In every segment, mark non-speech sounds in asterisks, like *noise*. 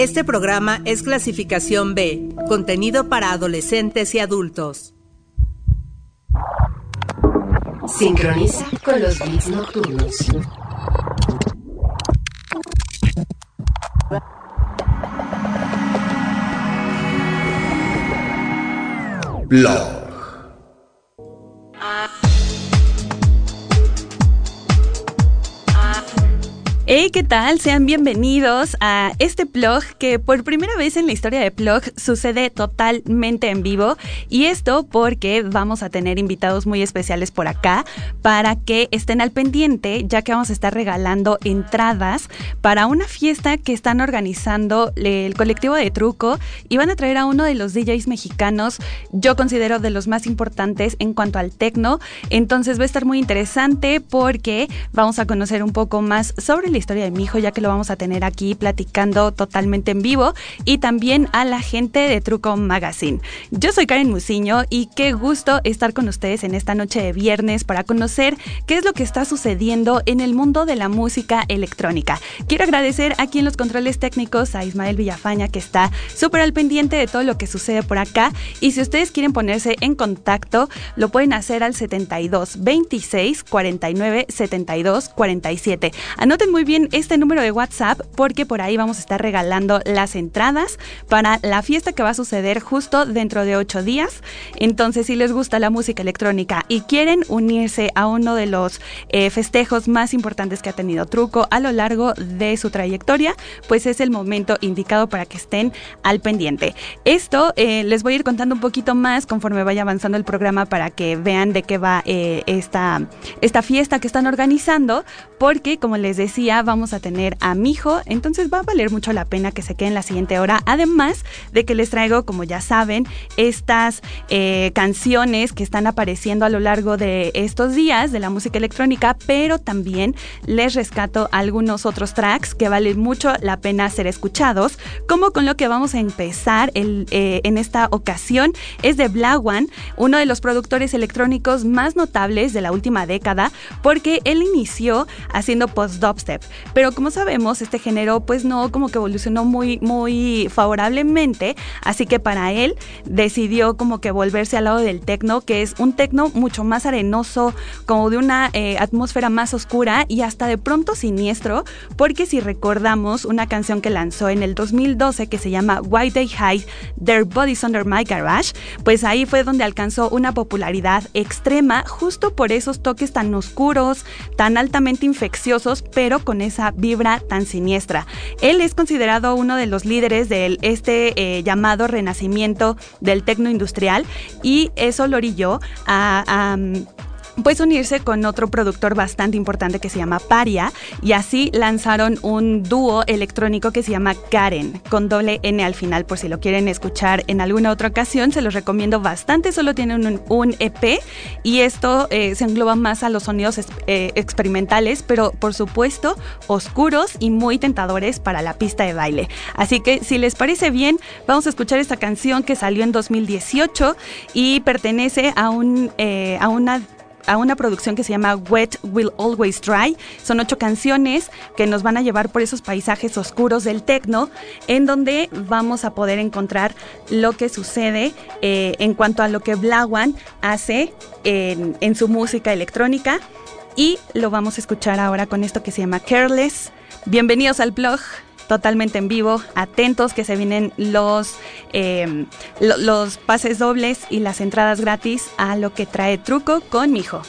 Este programa es clasificación B, contenido para adolescentes y adultos. Sincroniza con los beats nocturnos. Blog. Hey, ¿qué tal? Sean bienvenidos a este blog que por primera vez en la historia de blog sucede totalmente en vivo. Y esto porque vamos a tener invitados muy especiales por acá para que estén al pendiente ya que vamos a estar regalando entradas para una fiesta que están organizando el colectivo de Truco. Y van a traer a uno de los DJs mexicanos yo considero de los más importantes en cuanto al tecno. Entonces va a estar muy interesante porque vamos a conocer un poco más sobre la historia de mi hijo, ya que lo vamos a tener aquí platicando totalmente en vivo, y también a la gente de Truco Magazine. Yo soy Karen Musiño y qué gusto estar con ustedes en esta noche de viernes para conocer qué es lo que está sucediendo en el mundo de la música electrónica. Quiero agradecer aquí en los controles técnicos a Ismael Villafaña, que está súper al pendiente de todo lo que sucede por acá. Y si ustedes quieren ponerse en contacto, lo pueden hacer al 72 26 49 72 47. Anoten muy bien bien este número de WhatsApp porque por ahí vamos a estar regalando las entradas para la fiesta que va a suceder justo dentro de ocho días. Entonces, si les gusta la música electrónica y quieren unirse a uno de los eh, festejos más importantes que ha tenido Truco a lo largo de su trayectoria, pues es el momento indicado para que estén al pendiente. Esto eh, les voy a ir contando un poquito más conforme vaya avanzando el programa para que vean de qué va eh, esta, esta fiesta que están organizando, porque como les decía, vamos a tener a mi hijo, entonces va a valer mucho la pena que se queden la siguiente hora, además de que les traigo, como ya saben, estas eh, canciones que están apareciendo a lo largo de estos días de la música electrónica, pero también les rescato algunos otros tracks que valen mucho la pena ser escuchados, como con lo que vamos a empezar eh, en esta ocasión es de Black One, uno de los productores electrónicos más notables de la última década, porque él inició haciendo post-dubstep, pero como sabemos, este género pues no como que evolucionó muy, muy favorablemente, así que para él decidió como que volverse al lado del tecno, que es un tecno mucho más arenoso, como de una eh, atmósfera más oscura y hasta de pronto siniestro, porque si recordamos una canción que lanzó en el 2012 que se llama Why They Hide Their Bodies Under My Garage, pues ahí fue donde alcanzó una popularidad extrema justo por esos toques tan oscuros, tan altamente infecciosos, pero con esa vibra tan siniestra. Él es considerado uno de los líderes de este eh, llamado renacimiento del tecno industrial y eso lo orilló a pues unirse con otro productor bastante importante que se llama Paria y así lanzaron un dúo electrónico que se llama Karen con doble N al final por si lo quieren escuchar en alguna otra ocasión se los recomiendo bastante solo tienen un, EP y esto eh, se engloba más a los sonidos eh, experimentales pero por supuesto oscuros y muy tentadores para la pista de baile. Así que si les parece bien vamos a escuchar esta canción que salió en 2018 y pertenece a un eh, a una a una producción que se llama Wet Will Always Dry. Son ocho canciones que nos van a llevar por esos paisajes oscuros del techno, en donde vamos a poder encontrar lo que sucede eh, en cuanto a lo que Blawan hace en, en su música electrónica. Y lo vamos a escuchar ahora con esto que se llama Careless. Bienvenidos al blog totalmente en vivo. Atentos que se vienen los, eh, los pases dobles y las entradas gratis a lo que trae truco con mi hijo.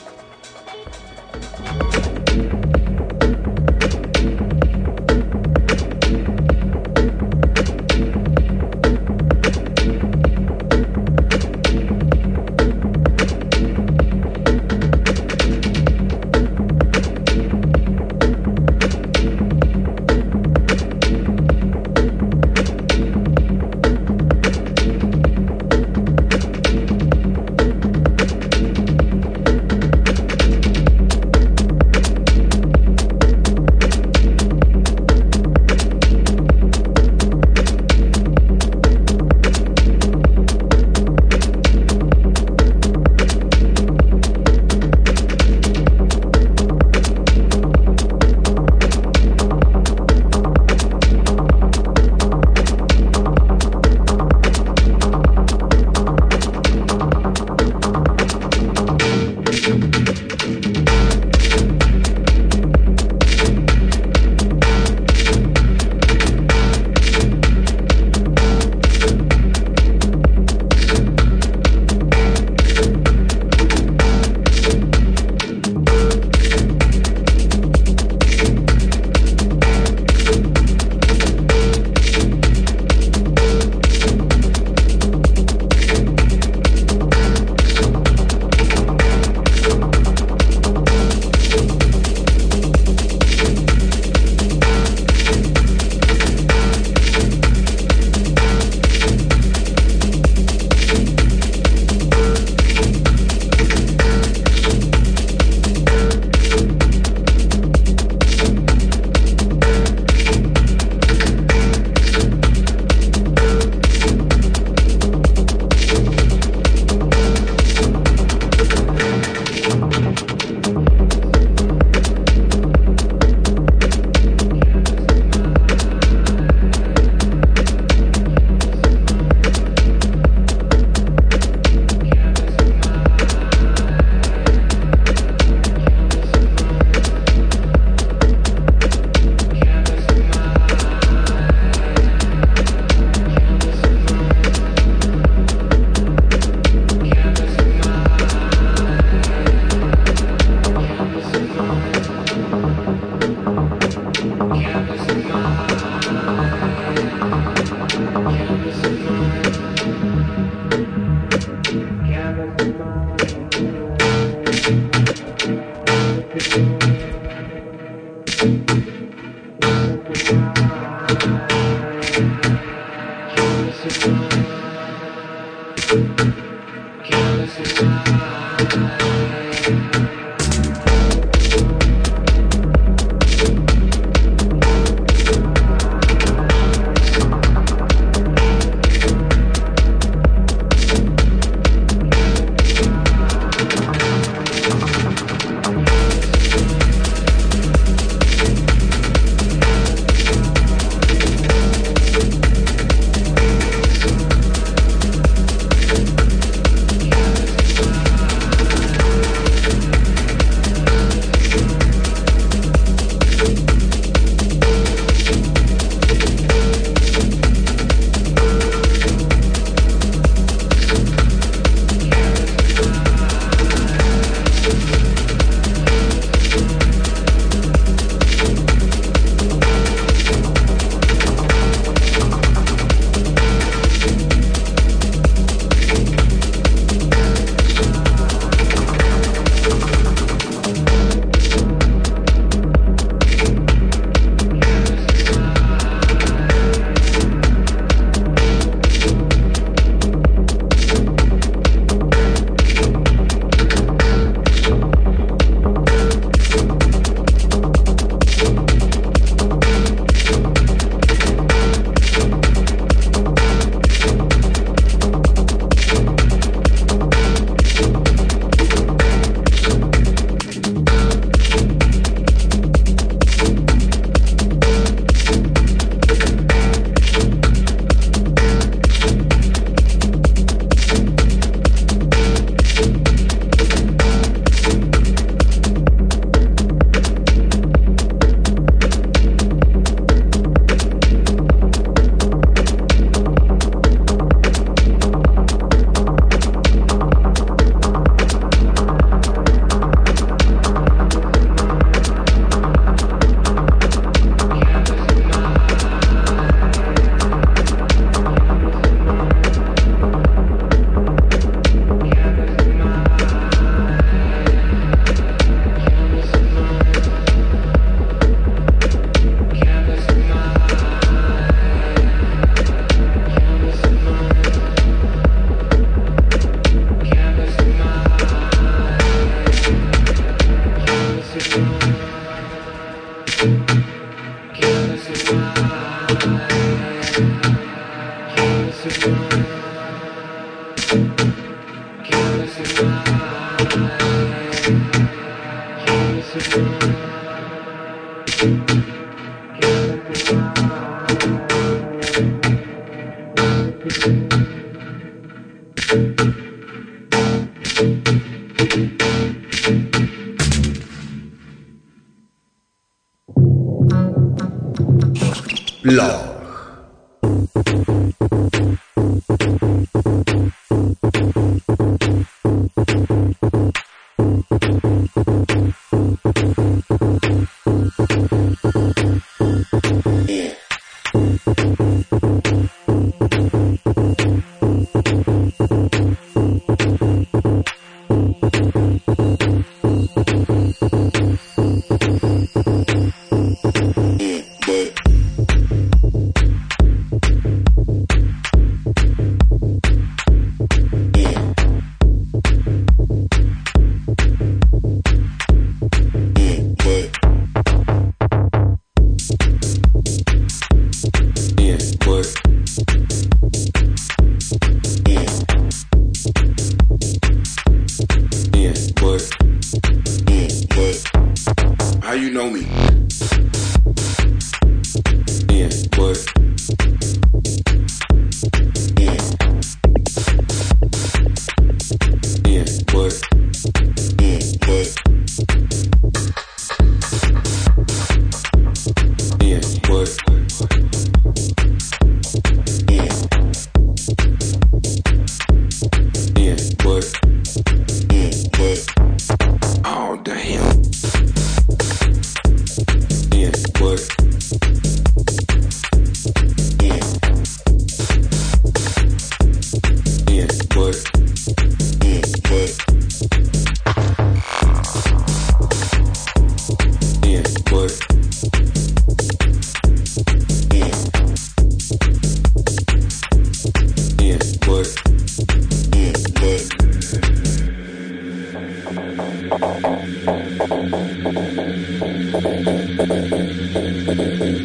Yeah.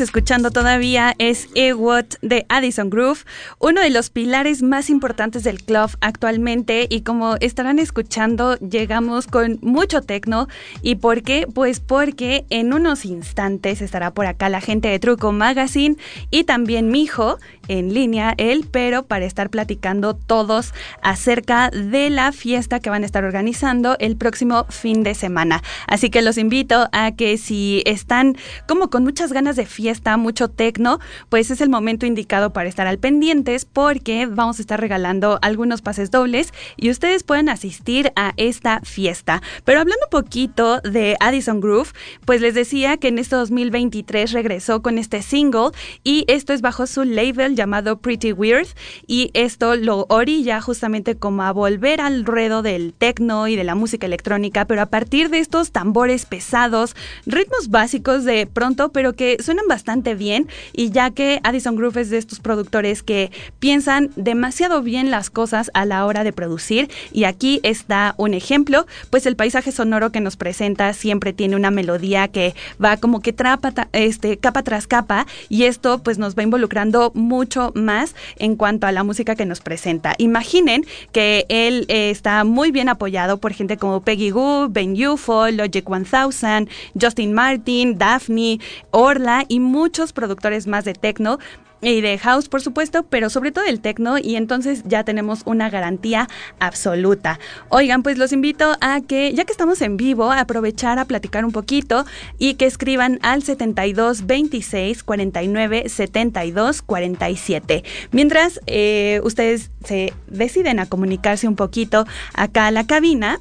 escuchando todavía es Ewot de Addison Groove, uno de los pilares más importantes del club actualmente y como estarán escuchando llegamos con mucho tecno y ¿por qué? Pues porque en unos instantes estará por acá la gente de Truco Magazine y también mi hijo en línea él, pero para estar platicando todos acerca de la fiesta que van a estar organizando el próximo fin de semana. Así que los invito a que si están como con muchas ganas de fiesta, mucho tecno, pues es el momento indicado para estar al pendientes porque vamos a estar regalando algunos pases dobles y ustedes pueden asistir a esta fiesta. Pero hablando un poquito de Addison Groove, pues les decía que en este 2023 regresó con este single y esto es bajo su label llamado Pretty Weird y esto lo orilla justamente como a volver al ruedo del techno y de la música electrónica, pero a partir de estos tambores pesados, ritmos básicos de pronto, pero que suenan bastante bien y ya que Addison Groove es de estos productores que piensan demasiado bien las cosas a la hora de producir y aquí está un ejemplo, pues el paisaje sonoro que nos presenta siempre tiene una melodía que va como que trapa, este, capa tras capa y esto pues nos va involucrando mucho más en cuanto a la música que nos presenta. Imaginen que él eh, está muy bien apoyado por gente como Peggy Goo, Ben UFO, Logic 1000, Justin Martin, Daphne, Orla y muchos productores más techno y de house, por supuesto, pero sobre todo el techno y entonces ya tenemos una garantía absoluta. Oigan, pues los invito a que, ya que estamos en vivo, a aprovechar a platicar un poquito y que escriban al 72 26 49 72 47. Mientras eh, ustedes se deciden a comunicarse un poquito acá a la cabina,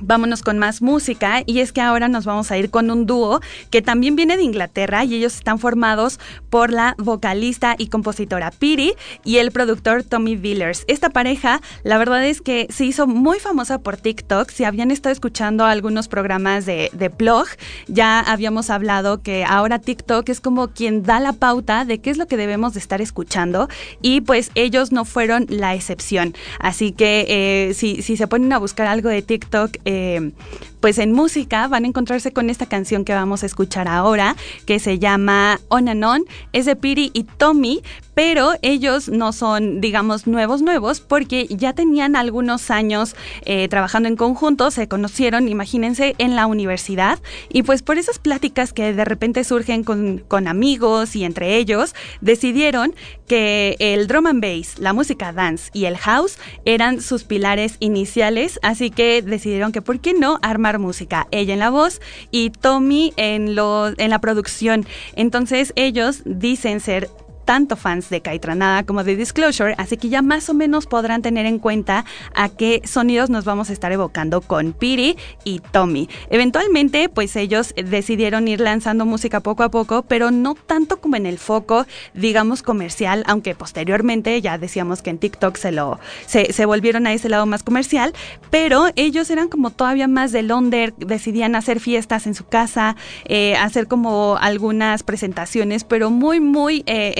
Vámonos con más música y es que ahora nos vamos a ir con un dúo que también viene de Inglaterra y ellos están formados por la vocalista y compositora Piri y el productor Tommy Villers. Esta pareja, la verdad es que se hizo muy famosa por TikTok. Si habían estado escuchando algunos programas de, de blog, ya habíamos hablado que ahora TikTok es como quien da la pauta de qué es lo que debemos de estar escuchando y pues ellos no fueron la excepción. Así que eh, si, si se ponen a buscar algo de TikTok, eh, pues en música van a encontrarse con esta canción que vamos a escuchar ahora, que se llama On and On, es de Piri y Tommy, pero ellos no son, digamos, nuevos, nuevos, porque ya tenían algunos años eh, trabajando en conjunto, se conocieron, imagínense, en la universidad, y pues por esas pláticas que de repente surgen con, con amigos y entre ellos, decidieron que el drum and bass, la música dance y el house eran sus pilares iniciales, así que decidieron que, ¿por qué no armar música? Ella en la voz y Tommy en, lo, en la producción. Entonces ellos dicen ser tanto fans de Caitranada como de Disclosure, así que ya más o menos podrán tener en cuenta a qué sonidos nos vamos a estar evocando con Piri y Tommy. Eventualmente, pues ellos decidieron ir lanzando música poco a poco, pero no tanto como en el foco, digamos, comercial, aunque posteriormente ya decíamos que en TikTok se lo se, se volvieron a ese lado más comercial, pero ellos eran como todavía más de Londres, decidían hacer fiestas en su casa, eh, hacer como algunas presentaciones, pero muy, muy eh,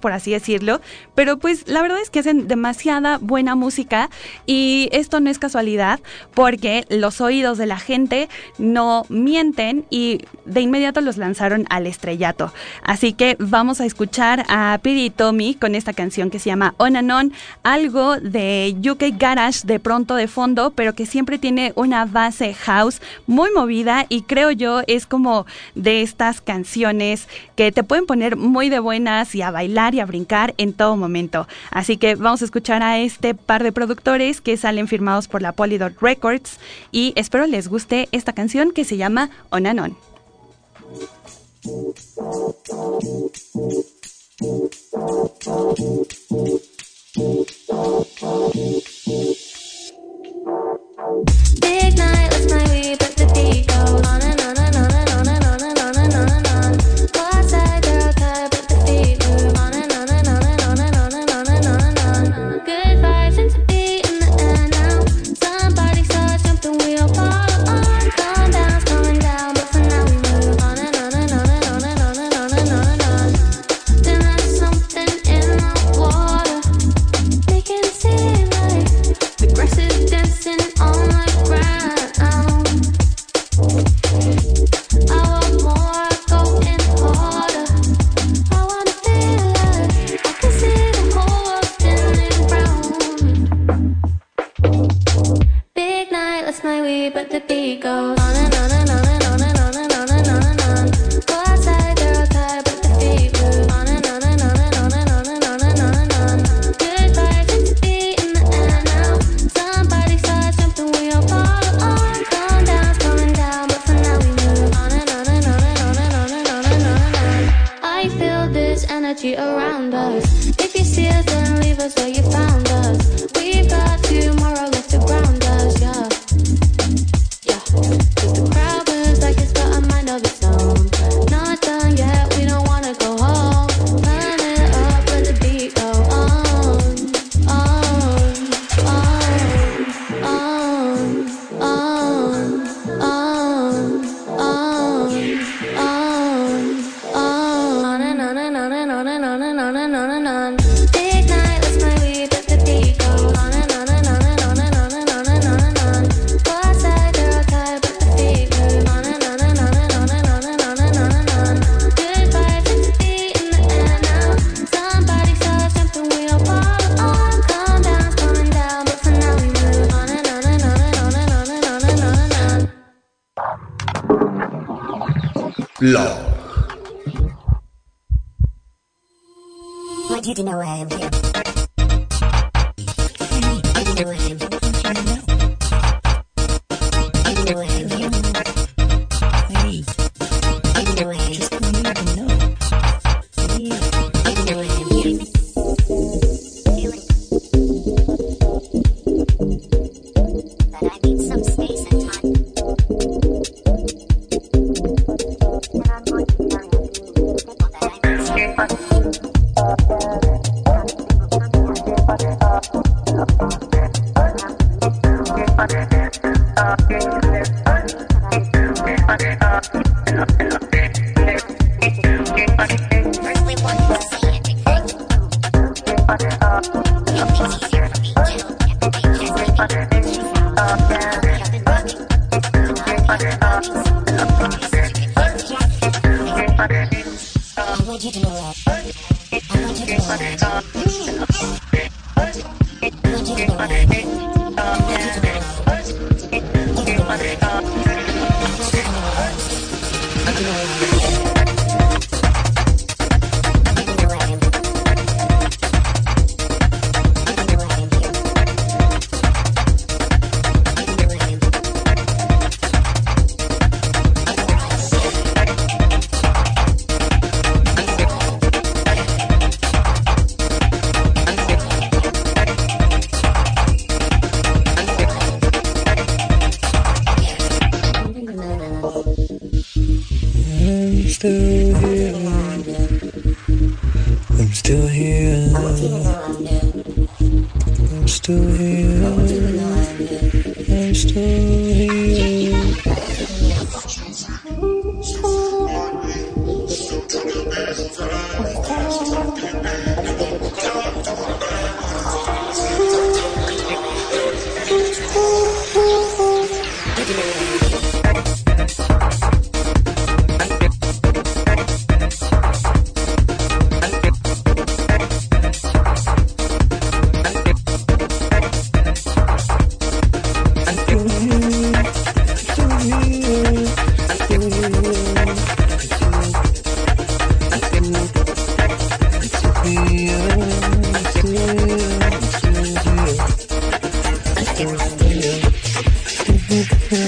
por así decirlo. Pero pues la verdad es que hacen demasiada buena música y esto no es casualidad porque los oídos de la gente no mienten y de inmediato los lanzaron al estrellato. Así que vamos a escuchar a Piri y Tommy con esta canción que se llama On and On, algo de UK Garage de pronto de fondo, pero que siempre tiene una base house muy movida y creo yo es como de estas canciones que te pueden poner muy de buenas y a bailar y a brincar en todo momento. Así que vamos a escuchar a este par de productores que salen firmados por la Polydot Records y espero les guste esta canción que se llama On and On. The beat goes I want you to know that. Thank you.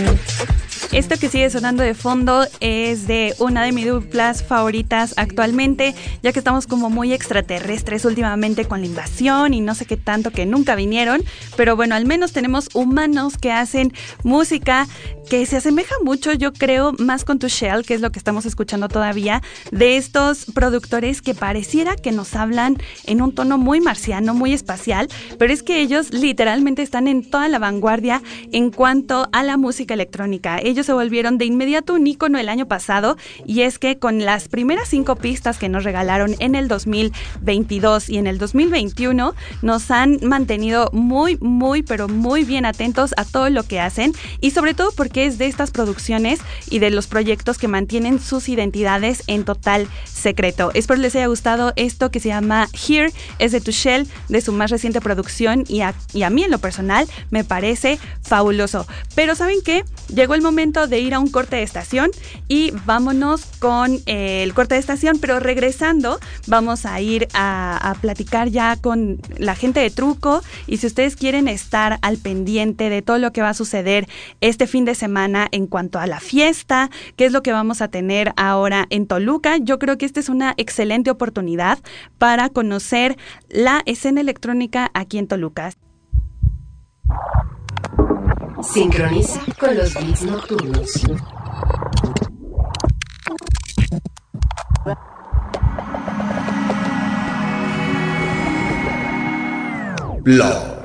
Esto que sigue sonando de fondo es de una de mis duplas favoritas actualmente, ya que estamos como muy extraterrestres últimamente con la invasión y no sé qué tanto que nunca vinieron, pero bueno, al menos tenemos humanos que hacen música que se asemeja mucho, yo creo, más con tu Shell, que es lo que estamos escuchando todavía, de estos productores que pareciera que nos hablan en un tono muy marciano, muy espacial, pero es que ellos literalmente están en toda la vanguardia en cuanto a la música electrónica. Ellos se volvieron de inmediato un ícono el año pasado y es que con las primeras cinco pistas que nos regalaron en el 2022 y en el 2021 nos han mantenido muy, muy, pero muy bien atentos a todo lo que hacen y sobre todo porque es de estas producciones y de los proyectos que mantienen sus identidades en total secreto. Espero les haya gustado esto que se llama Here, es de Tushel, de su más reciente producción y a, y a mí en lo personal me parece fabuloso. Pero ¿saben qué? Llegó el momento de ir a un corte de estación y vámonos con eh, el corte de estación, pero regresando vamos a ir a, a platicar ya con la gente de Truco y si ustedes quieren estar al pendiente de todo lo que va a suceder este fin de semana en cuanto a la fiesta, qué es lo que vamos a tener ahora en Toluca, yo creo que esta es una excelente oportunidad para conocer la escena electrónica aquí en Toluca. Sincroniza con los beats nocturnos. Blog.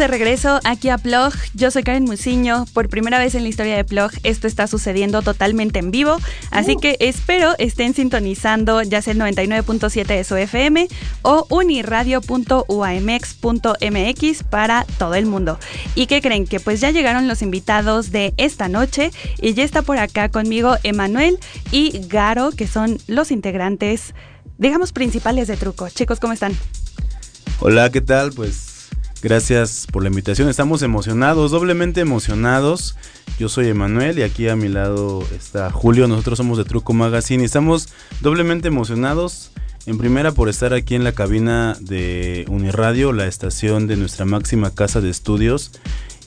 De regreso aquí a Plog. Yo soy Karen Musiño. Por primera vez en la historia de Plog, esto está sucediendo totalmente en vivo. Así que espero estén sintonizando ya sea el 99.7 de su FM o uniradio.uamx.mx para todo el mundo. ¿Y qué creen? Que pues ya llegaron los invitados de esta noche y ya está por acá conmigo Emanuel y Garo, que son los integrantes, digamos, principales de Truco. Chicos, ¿cómo están? Hola, ¿qué tal? Pues gracias por la invitación. Estamos emocionados, doblemente emocionados. Yo soy Emanuel y aquí a mi lado está Julio. Nosotros somos de Truco Magazine y estamos doblemente emocionados. En primera por estar aquí en la cabina de Uniradio, la estación de nuestra máxima casa de estudios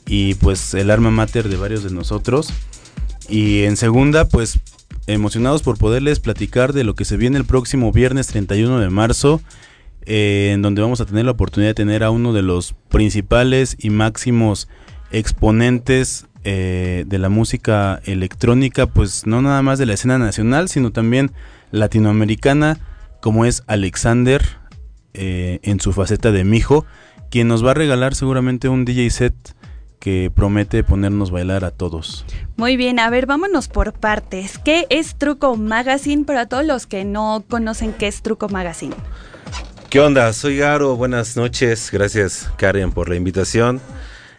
y pues el arma mater de varios de nosotros. Y en segunda pues emocionados por poderles platicar de lo que se viene el próximo viernes 31 de marzo eh, en donde vamos a tener la oportunidad de tener a uno de los principales y máximos exponentes eh, de la música electrónica, pues no nada más de la escena nacional, sino también latinoamericana, como es Alexander eh, en su faceta de mijo, quien nos va a regalar seguramente un DJ set que promete ponernos bailar a todos. Muy bien, a ver, vámonos por partes. ¿Qué es Truco Magazine para todos los que no conocen qué es Truco Magazine? ¿Qué onda? Soy Garo, buenas noches. Gracias Karen por la invitación.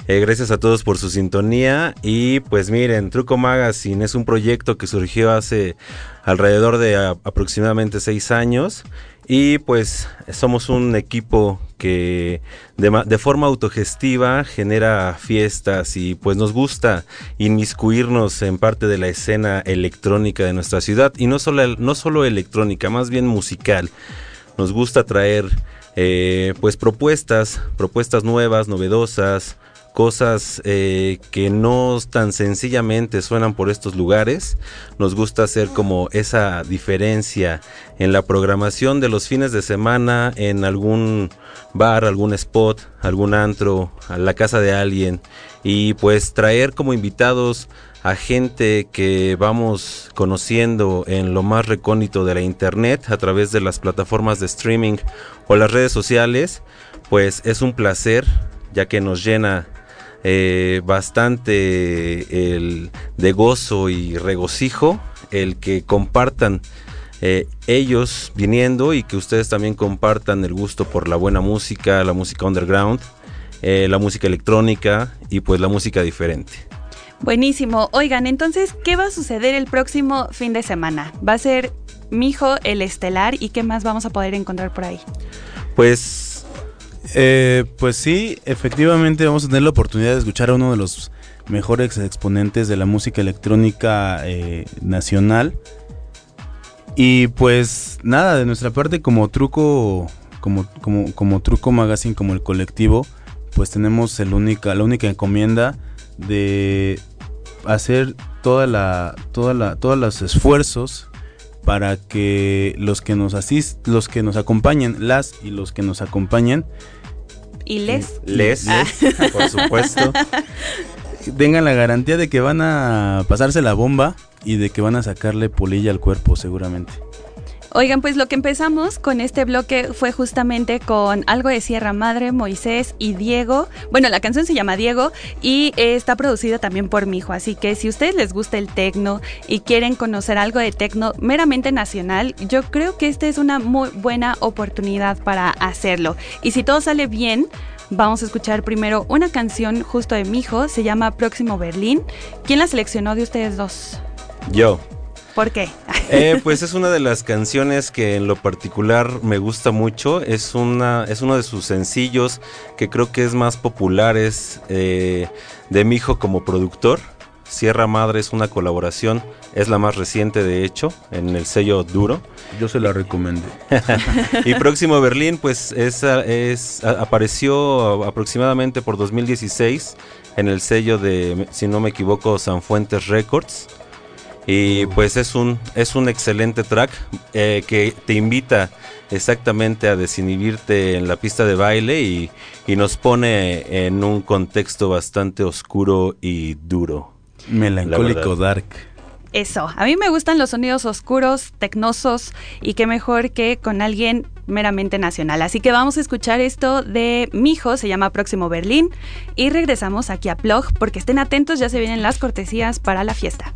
Eh, gracias a todos por su sintonía. Y pues miren, Truco Magazine es un proyecto que surgió hace alrededor de a- aproximadamente seis años. Y pues somos un equipo que de, de forma autogestiva genera fiestas y pues nos gusta inmiscuirnos en parte de la escena electrónica de nuestra ciudad. Y no solo, no solo electrónica, más bien musical nos gusta traer eh, pues propuestas, propuestas nuevas, novedosas, cosas eh, que no tan sencillamente suenan por estos lugares. Nos gusta hacer como esa diferencia en la programación de los fines de semana en algún bar, algún spot, algún antro, a la casa de alguien y pues traer como invitados a gente que vamos conociendo en lo más recóndito de la internet a través de las plataformas de streaming o las redes sociales, pues es un placer ya que nos llena eh, bastante de gozo y regocijo el que compartan eh, ellos viniendo y que ustedes también compartan el gusto por la buena música, la música underground, eh, la música electrónica y pues la música diferente. Buenísimo. Oigan, entonces, ¿qué va a suceder el próximo fin de semana? Va a ser Mijo el Estelar y qué más vamos a poder encontrar por ahí. Pues Eh, pues sí, efectivamente vamos a tener la oportunidad de escuchar a uno de los mejores exponentes de la música electrónica eh, nacional. Y pues nada, de nuestra parte como truco, como, como, como truco magazine, como el colectivo, pues tenemos el única, la única encomienda de hacer toda la, toda la, todos los esfuerzos para que los que nos asist, los que nos acompañen, las y los que nos acompañen, ¿Y les? les, Ah. *laughs* por supuesto. tengan la garantía de que van a pasarse la bomba y de que van a sacarle polilla al cuerpo seguramente. Oigan, pues lo que empezamos con este bloque fue justamente con algo de Sierra Madre, Moisés y Diego. Bueno, la canción se llama Diego y está producida también por mi hijo. Así que si a ustedes les gusta el tecno y quieren conocer algo de tecno meramente nacional, yo creo que esta es una muy buena oportunidad para hacerlo. Y si todo sale bien, vamos a escuchar primero una canción justo de mi hijo, se llama Próximo Berlín. ¿Quién la seleccionó de ustedes dos? Yo. ¿Por qué? *laughs* Eh, pues es una de las canciones que en lo particular me gusta mucho. Es una, es uno de sus sencillos que creo que es más populares eh, de mi hijo como productor. Sierra Madre es una colaboración, es la más reciente de hecho, en el sello Duro. Yo se la recomendé. *laughs* y Próximo Berlín, pues es, es, apareció aproximadamente por 2016 en el sello de, si no me equivoco, Sanfuentes Records. Y pues es un, es un excelente track eh, que te invita exactamente a desinhibirte en la pista de baile y, y nos pone en un contexto bastante oscuro y duro. Melancólico La dark. Eso, a mí me gustan los sonidos oscuros, tecnosos y qué mejor que con alguien meramente nacional. Así que vamos a escuchar esto de Mijo, se llama Próximo Berlín y regresamos aquí a Plog porque estén atentos, ya se vienen las cortesías para la fiesta.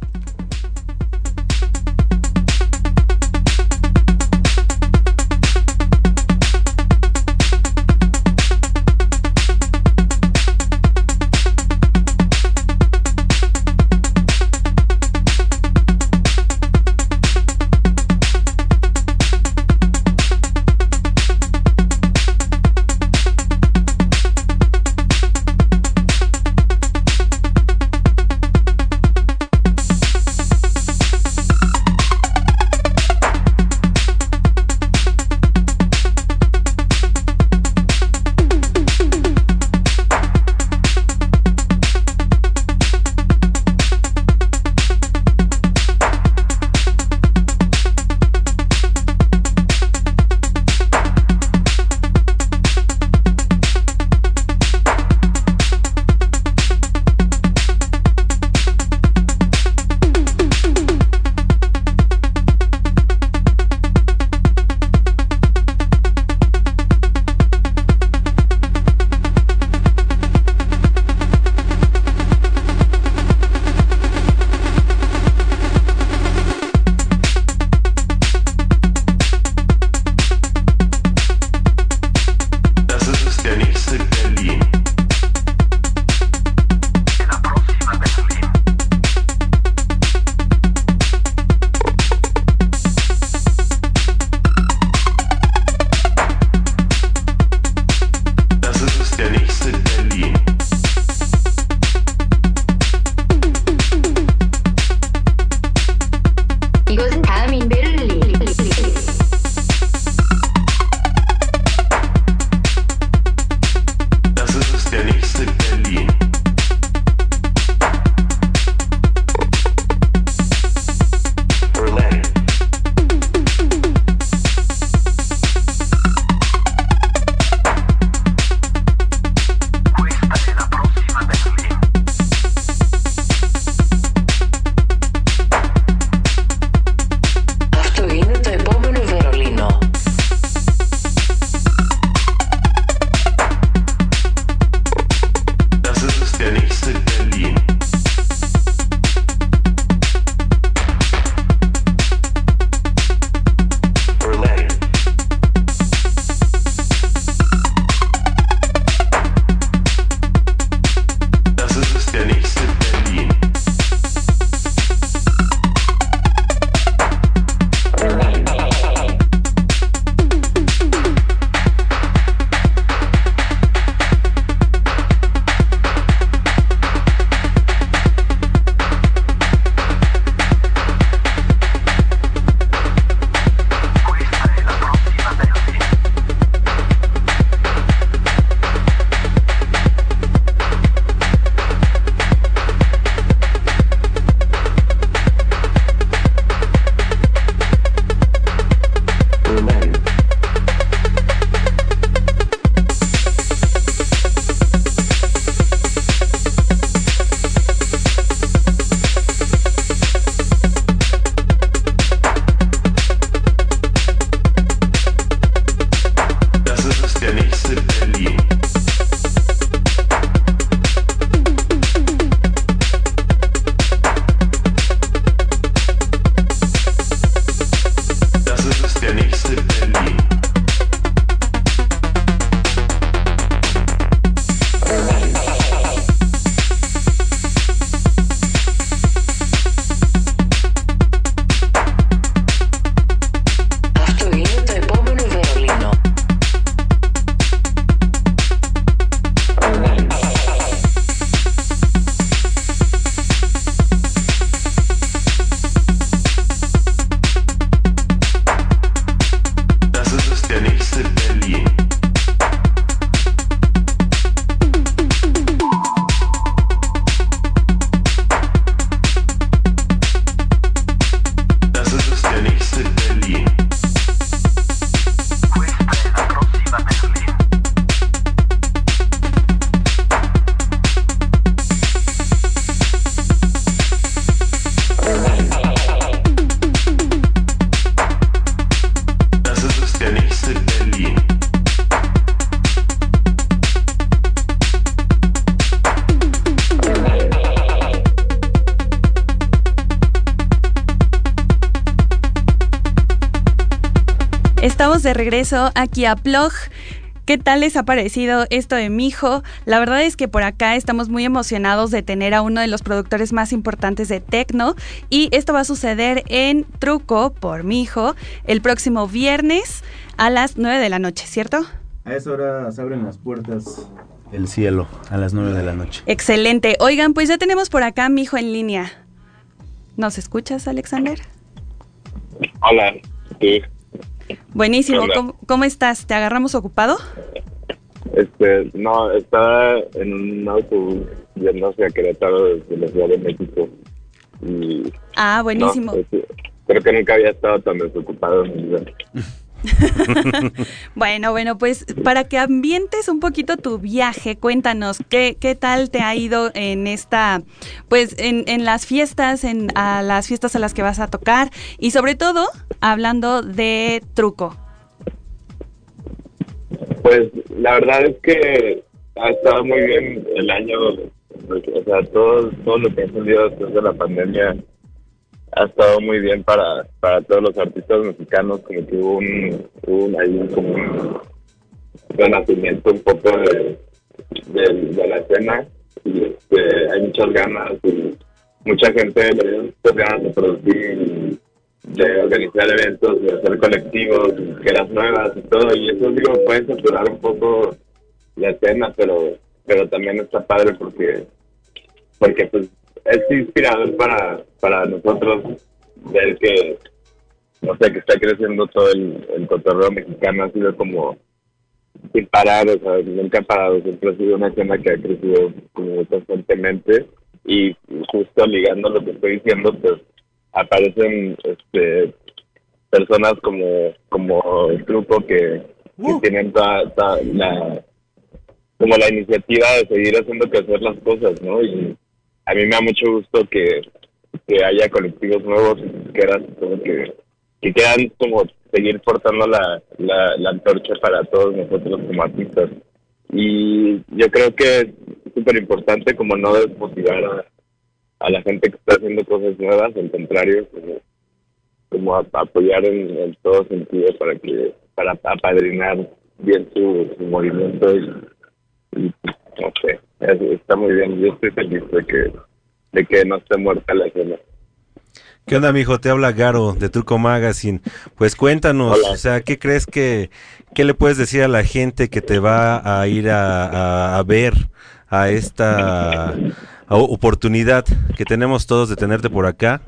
De regreso aquí a Plog. ¿Qué tal les ha parecido esto de mi hijo? La verdad es que por acá estamos muy emocionados de tener a uno de los productores más importantes de Tecno y esto va a suceder en Truco por mi hijo el próximo viernes a las 9 de la noche, ¿cierto? A esa hora se abren las puertas el cielo a las 9 de la noche. Excelente. Oigan, pues ya tenemos por acá a mi hijo en línea. ¿Nos escuchas, Alexander? Hola, sí, Buenísimo. ¿Cómo, cómo estás? ¿Te agarramos ocupado? este, no, estaba en un autobús yendo hacia Querétaro desde la Ciudad de México y Ah, buenísimo. no, pues, creo que nunca había estado tan desocupado en mi vida. *laughs* *laughs* Bueno, bueno, pues para que ambientes un poquito tu viaje, cuéntanos qué, qué tal te ha ido en esta, pues en, en las fiestas, en a las fiestas a las que vas a tocar y sobre todo hablando de truco. Pues la verdad es que ha estado muy bien el año, o sea, todo, todo lo que ha salido después de la pandemia ha estado muy bien para, para todos los artistas mexicanos, como que hubo un, un, como un renacimiento un poco de, de, de la escena y este, hay muchas ganas y mucha gente le dio muchas ganas de producir de organizar eventos, de hacer colectivos, las nuevas y todo, y eso digo puede saturar un poco la escena, pero pero también está padre porque porque pues es inspirador para para nosotros ver que no sé que está creciendo todo el, el cotorreo mexicano ha sido como sin parar, o sea, nunca ha parado, siempre ha sido una escena que ha crecido como constantemente y justo ligando lo que estoy diciendo, pues aparecen este personas como como el grupo que, que tienen toda, toda la como la iniciativa de seguir haciendo crecer las cosas, ¿no? Y a mí me da mucho gusto que, que haya colectivos nuevos que eran como que, que quieran como seguir portando la, la, la antorcha para todos nosotros como artistas. Y yo creo que es súper importante como no desmotivar a, a la gente que está haciendo cosas nuevas, al contrario, como, como a- apoyar en, en todo sentido para que para apadrinar bien su, su movimiento y, y, no sé, es- está muy bien. Yo estoy feliz de que de que no esté muerta la escena. ¿Qué onda, mijo? Te habla Garo de Truco Magazine. Pues cuéntanos, Hola. o sea, ¿qué crees que, qué le puedes decir a la gente que te va a ir a, a- a ver a esta a- oportunidad que tenemos todos de tenerte por acá?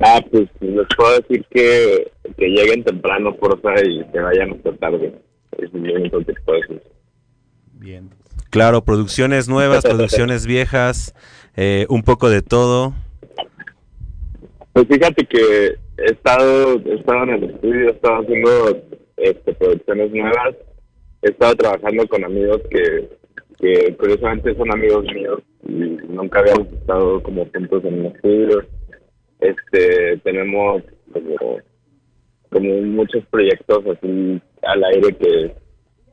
Ah, pues les puedo decir que, que lleguen temprano, porfa, y que vayan hasta tarde. Es lo único que puedo decir. Bien. Claro, producciones nuevas, *laughs* producciones viejas, eh, un poco de todo. Pues fíjate que he estado, he estado en el estudio, he estado haciendo este, producciones nuevas, he estado trabajando con amigos que, que curiosamente son amigos míos y nunca habíamos estado como juntos en un estudio. Este, tenemos como, como muchos proyectos así al aire que,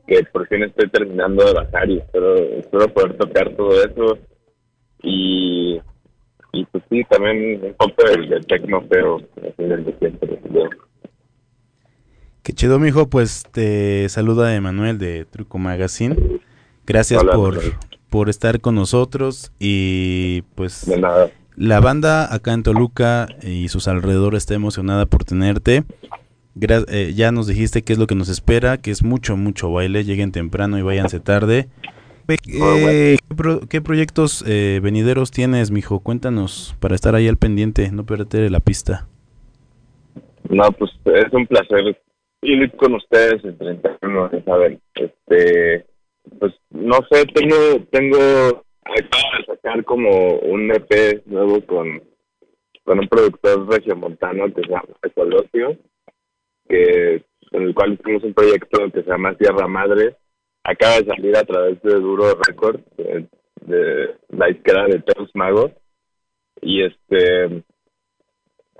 que por fin estoy terminando de bajar y espero, espero poder tocar todo eso y y pues sí, también un poco del, del tecno así del de siempre. yo. Qué chido, mijo. Pues te saluda Emanuel de Truco Magazine. Gracias Hola, por, por estar con nosotros y pues De nada. la banda acá en Toluca y sus alrededores está emocionada por tenerte. Eh, ya nos dijiste qué es lo que nos espera, que es mucho, mucho baile. Lleguen temprano y váyanse tarde. Eh, ¿qué, pro- qué proyectos eh, venideros tienes, mijo? Cuéntanos para estar ahí al pendiente, no perderte la pista. No, pues es un placer ir con ustedes en 31, ya saben. Este, pues no sé, tengo, tengo, acabo de sacar como un EP nuevo con, con un productor regiomontano que se llama Ecologio, que, con el cual hicimos un proyecto que se llama Sierra Madre. Acaba de salir a través de Duro Records, de, la izquierda de Teus Magos. Y este,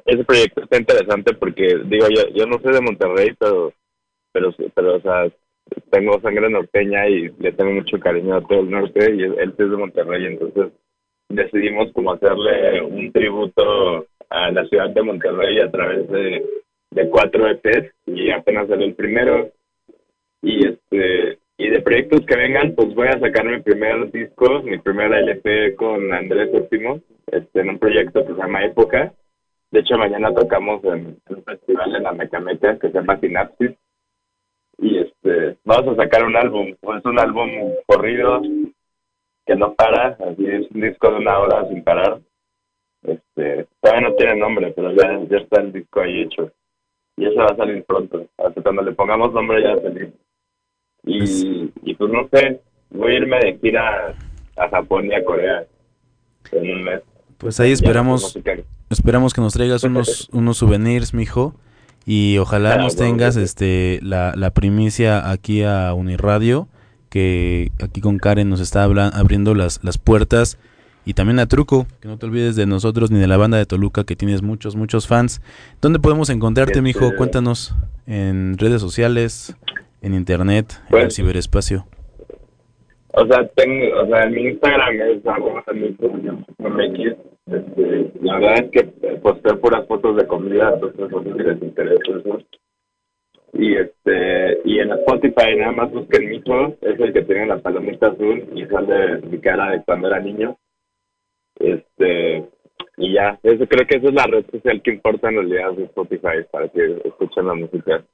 ese proyecto está interesante porque digo yo yo no soy de Monterrey pero pero pero o sea tengo sangre norteña y le tengo mucho cariño a todo el norte y él, es de Monterrey entonces decidimos como hacerle un tributo a la ciudad de Monterrey a través de de cuatro EPs y apenas salió el primero. Y este y de proyectos que vengan, pues voy a sacar mi primer disco, mi primer LP con Andrés Óptimo, este, en un proyecto que se llama Época. De hecho, mañana tocamos en, un festival en la Mecameca que se llama Sinapsis. Y este, vamos a sacar un álbum, es un álbum corrido que no para, así es un disco de una hora sin parar. Este, todavía no tiene nombre, pero ya, ya está el disco ahí hecho. Y eso va a salir pronto. Hasta cuando le pongamos nombre ya va a salir. Y, y pues no sé, voy a irme de gira a Japón y a Corea en un mes. Pues ahí esperamos, esperamos que nos traigas *laughs* unos, unos souvenirs, mijo. Y ojalá Ah, nos bueno, tengas este la, la primicia aquí a Uniradio, que aquí con Karen nos está abriendo las, las puertas. Y también a Truco, que no te olvides de nosotros ni de la banda de Toluca, que tienes muchos, muchos fans. ¿Dónde podemos encontrarte, mijo? Este- Cuéntanos. En redes sociales, en internet, en Pues- el ciberespacio. O sea, tengo, o sea, mi Instagram es arroba. Este, la verdad es que posteo puras fotos de comida, entonces no sé si les interesa eso. Y este, y en Spotify nada más busquen Mijo, es el que tiene la palomita azul y sale mi cara de cuando era niño. Este, y ya, eso creo que esa es la red social que importa en realidad de Spotify para que escuchen la música.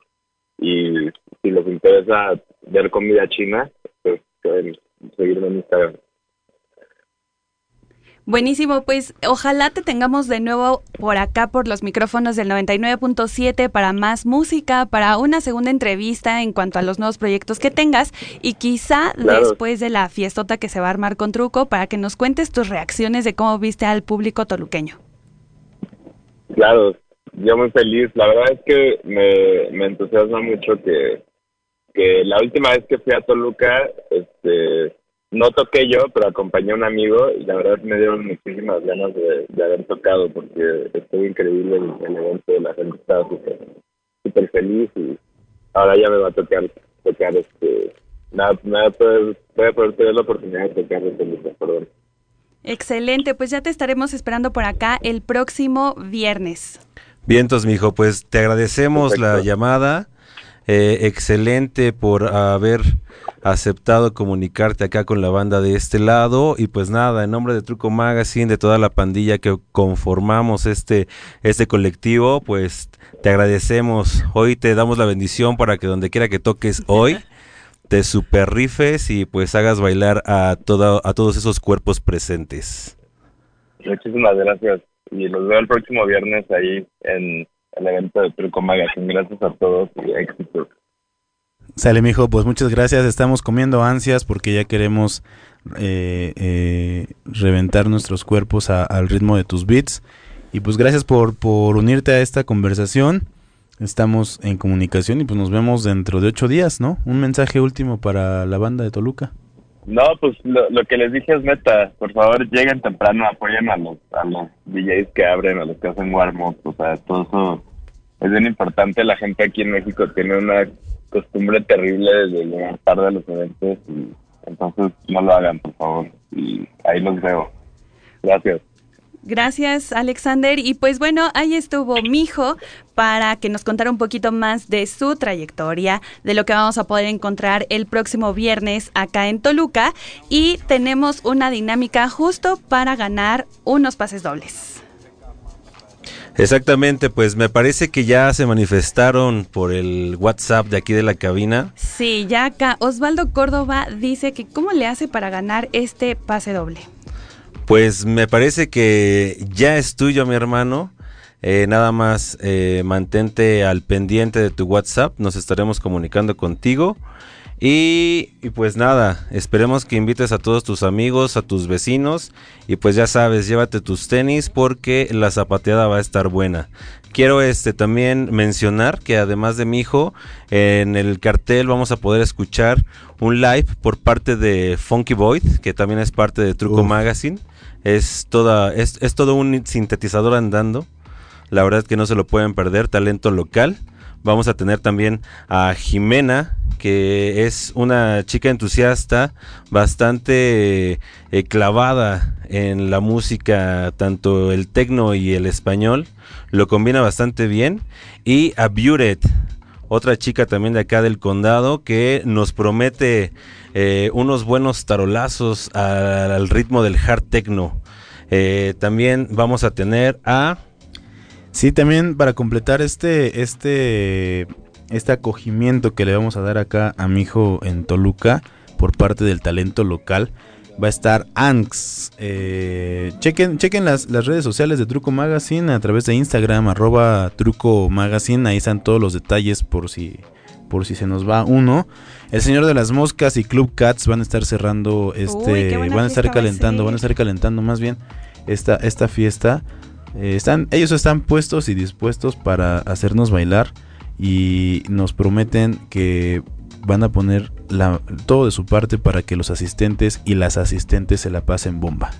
Y si les interesa ver comida china, pues pueden seguirme en Instagram. Buenísimo, pues ojalá te tengamos de nuevo por acá por los micrófonos del 99.7 para más música, para una segunda entrevista en cuanto a los nuevos proyectos que tengas y quizá Claro. después de la fiestota que se va a armar con Truco para que nos cuentes tus reacciones de cómo viste al público toluqueño. Claro, yo muy feliz. La verdad es que me, me entusiasma mucho que, que la última vez que fui a Toluca, este, no toqué yo, pero acompañé a un amigo y la verdad me dieron muchísimas ganas de, de haber tocado porque estuvo increíble el, el evento, la gente estaba súper súper feliz y ahora ya me va a tocar tocar este nada, nada puede poder tener la oportunidad de tocar en Toluca, perdón. Excelente, pues ya te estaremos esperando por acá el próximo viernes. Vientos, mijo, pues te agradecemos la llamada. Eh, excelente por haber aceptado comunicarte acá con la banda de este lado. Y pues nada, en nombre de Truco Magazine, de toda la pandilla que conformamos este, este colectivo, pues te agradecemos. Hoy te damos la bendición para que donde quiera que toques hoy, *laughs* te super rifes y pues hagas bailar a, toda, a todos esos cuerpos presentes. Muchísimas gracias. Y los veo el próximo viernes ahí en el evento de Truco Magazine. Gracias a todos y éxito. Sale, mijo, pues muchas gracias. Estamos comiendo ansias porque ya queremos eh, eh, reventar nuestros cuerpos a- al ritmo de tus beats. Y pues gracias por, por unirte a esta conversación. Estamos en comunicación y pues nos vemos dentro de ocho días, ¿no? Un mensaje último para la banda de Toluca. No, pues lo, lo que les dije es neta. Por favor, lleguen temprano, apoyen a los, a los DJs que abren, a los que hacen warm-up. O sea, todo eso es bien importante. La gente aquí en México tiene una costumbre terrible de llegar tarde a los eventos. Y entonces no lo hagan, por favor. Y ahí los veo. Gracias. Gracias, Alexander. Y pues bueno, ahí estuvo Mijo para que nos contara un poquito más de su trayectoria, de lo que vamos a poder encontrar el próximo viernes acá en Toluca. Y tenemos una dinámica justo para ganar unos pases dobles. Exactamente, pues me parece que ya se manifestaron por el WhatsApp de aquí de la cabina. Sí, ya acá Osvaldo Córdoba dice que cómo le hace para ganar este pase doble. Pues me parece que ya es tuyo, mi hermano. Eh, nada más eh, mantente al pendiente de tu WhatsApp. Nos estaremos comunicando contigo. Y, y pues nada, esperemos que invites a todos tus amigos, a tus vecinos. Y pues ya sabes, llévate tus tenis porque la zapateada va a estar buena. Quiero este también mencionar que además de mi hijo, en el cartel vamos a poder escuchar un live por parte de Funky Void, que también es parte de Truco. Magazine. Es toda, es, es todo un sintetizador andando. La verdad que no se lo pueden perder, talento local. Vamos a tener también a Jimena, que es una chica entusiasta, bastante eh, clavada en la música, tanto el tecno y el español. Lo combina bastante bien. Y a Buret, otra chica también de acá del condado, que nos promete eh, unos buenos tarolazos al, ritmo del hard techno. Eh, también vamos a tener a... Sí, también para completar este, este, este acogimiento que le vamos a dar acá a mi hijo en Toluca por parte del talento local, va a estar Anx. Eh, chequen chequen las, las redes sociales de Truco Magazine a través de Instagram, arroba Truco Magazine, ahí están todos los detalles por si, por si se nos va uno. El Señor de las Moscas y Club Cats van a estar cerrando este, van a estar fiesta va a calentando, van a estar calentando más bien esta, esta fiesta. Eh, están, ellos están puestos y dispuestos para hacernos bailar y nos prometen que van a poner todo de su parte para que los asistentes y las asistentes se la pasen bomba.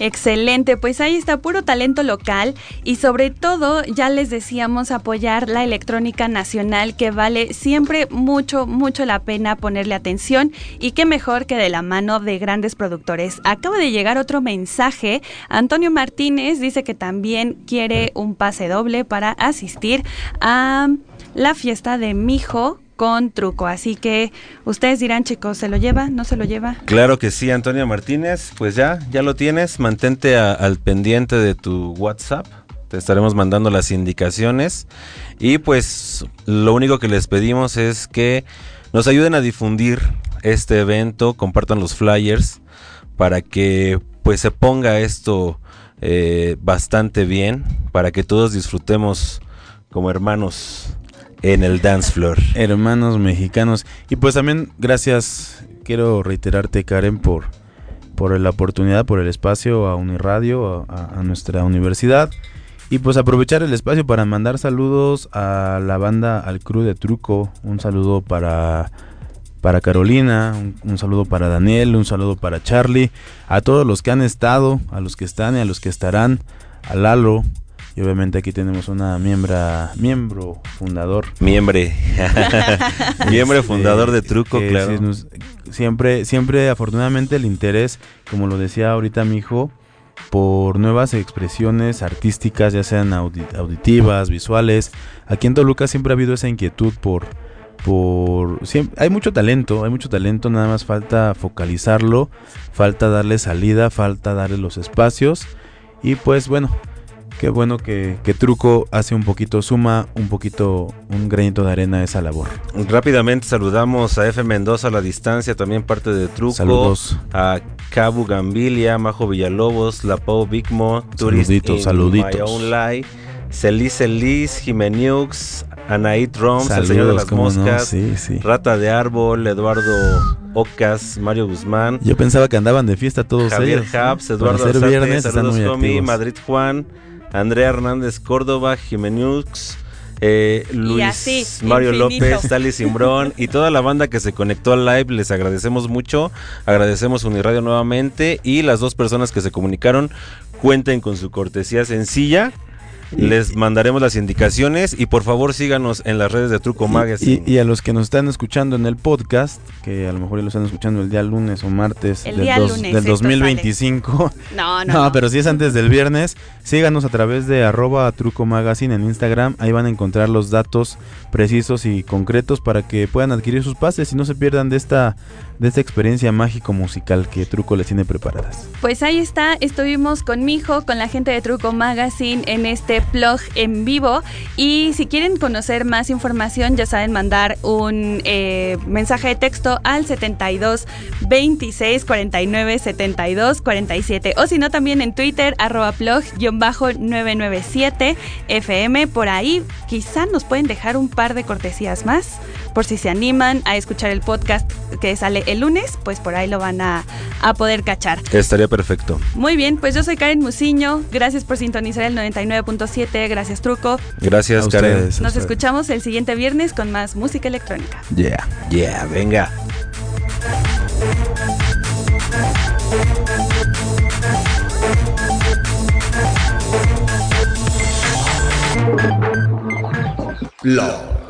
Excelente, pues ahí está puro talento local y sobre todo ya les decíamos apoyar la electrónica nacional que vale siempre mucho, mucho la pena ponerle atención y qué mejor que de la mano de grandes productores. Acaba de llegar otro mensaje, Antonio Martínez dice que también quiere un pase doble para asistir a la fiesta de Mijo con truco, así que ustedes dirán chicos, ¿se lo lleva? ¿No se lo lleva? Claro que sí, Antonio Martínez, pues ya, ya lo tienes, mantente al pendiente de tu WhatsApp, te estaremos mandando las indicaciones. Y pues lo único que les pedimos es que nos ayuden a difundir este evento, compartan los flyers para que pues se ponga esto eh, bastante bien, para que todos disfrutemos como hermanos en el dance floor. Hermanos mexicanos. Y pues también gracias, quiero reiterarte Karen por, por la oportunidad, por el espacio a Uniradio, a, nuestra universidad. Y pues aprovechar el espacio para mandar saludos a la banda, al crew de Truco. Un saludo para, para Carolina, un, un saludo para Daniel, un saludo para Charlie. A todos los que han estado, a los que están y a los que estarán. A Lalo. Y obviamente aquí tenemos una miembra, miembro fundador Miembre. *laughs* Miembre este, fundador de Truco, que claro. sí nos- siempre, siempre, afortunadamente, el interés, como lo decía ahorita mi hijo, por nuevas expresiones artísticas, ya sean audi- auditivas, visuales. Aquí en Toluca siempre ha habido esa inquietud por, por, siem- hay mucho talento, hay mucho talento, nada más falta focalizarlo, falta darle salida, falta darle los espacios y pues bueno. Qué bueno que, que Truco hace un poquito, suma un poquito, un granito de arena a esa labor. Rápidamente saludamos a F Mendoza a la distancia, también parte de Truco. Saludos. A Cabu Gambilia, Majo Villalobos, La Pau Bigmo, Saluditos, saluditos. My Own Life, Celice Liz, Jimeniux, Anaid Roms, El Señor de las no, Moscas, sí, sí. Rata de Árbol, Eduardo Ocas, Mario Guzmán, Yo pensaba que andaban de fiesta todos Javier ellos. Habs, Para Eduardo ser Arzate, viernes saludos activos. Madrid Juan, Andrea Hernández Córdoba, Jimenux, eh, Luis así, Mario infinito. López, Tali Simbrón y toda la banda que se conectó al live, les agradecemos mucho, agradecemos Uniradio nuevamente y las dos personas que se comunicaron cuenten con su cortesía sencilla. Les mandaremos las indicaciones y por favor síganos en las redes de Truco Magazine. Y, y a los que nos están escuchando en el podcast, que a lo mejor ya lo están escuchando el día lunes o martes El del, día dos- lunes del esto 2025. *laughs* No, no, No, no. pero si es antes del viernes, síganos a través de arroba Truco Magazine en Instagram. Ahí van a encontrar los datos precisos y concretos para que puedan adquirir sus pases y no se pierdan de esta, de esta experiencia mágico musical que Truco les tiene preparadas. Pues ahí está, estuvimos con mi hijo, con la gente de Truco Magazine en este blog en vivo. Y si quieren conocer más información, ya saben mandar un eh, mensaje de texto al 72 26 49 72 47. O si no, también en Twitter, arroba blog-997 FM. Por ahí quizá nos pueden dejar un par de cortesías más. Por si se animan a escuchar el podcast que sale el lunes, pues por ahí lo van a, a poder cachar. Estaría perfecto. Muy bien, pues yo soy Karen Musiño. Gracias por sintonizar el 99.7. Gracias, Truco. Gracias, A Karen. ustedes, a Nos escuchamos el siguiente viernes con más música electrónica. Yeah. Yeah, venga. Blog.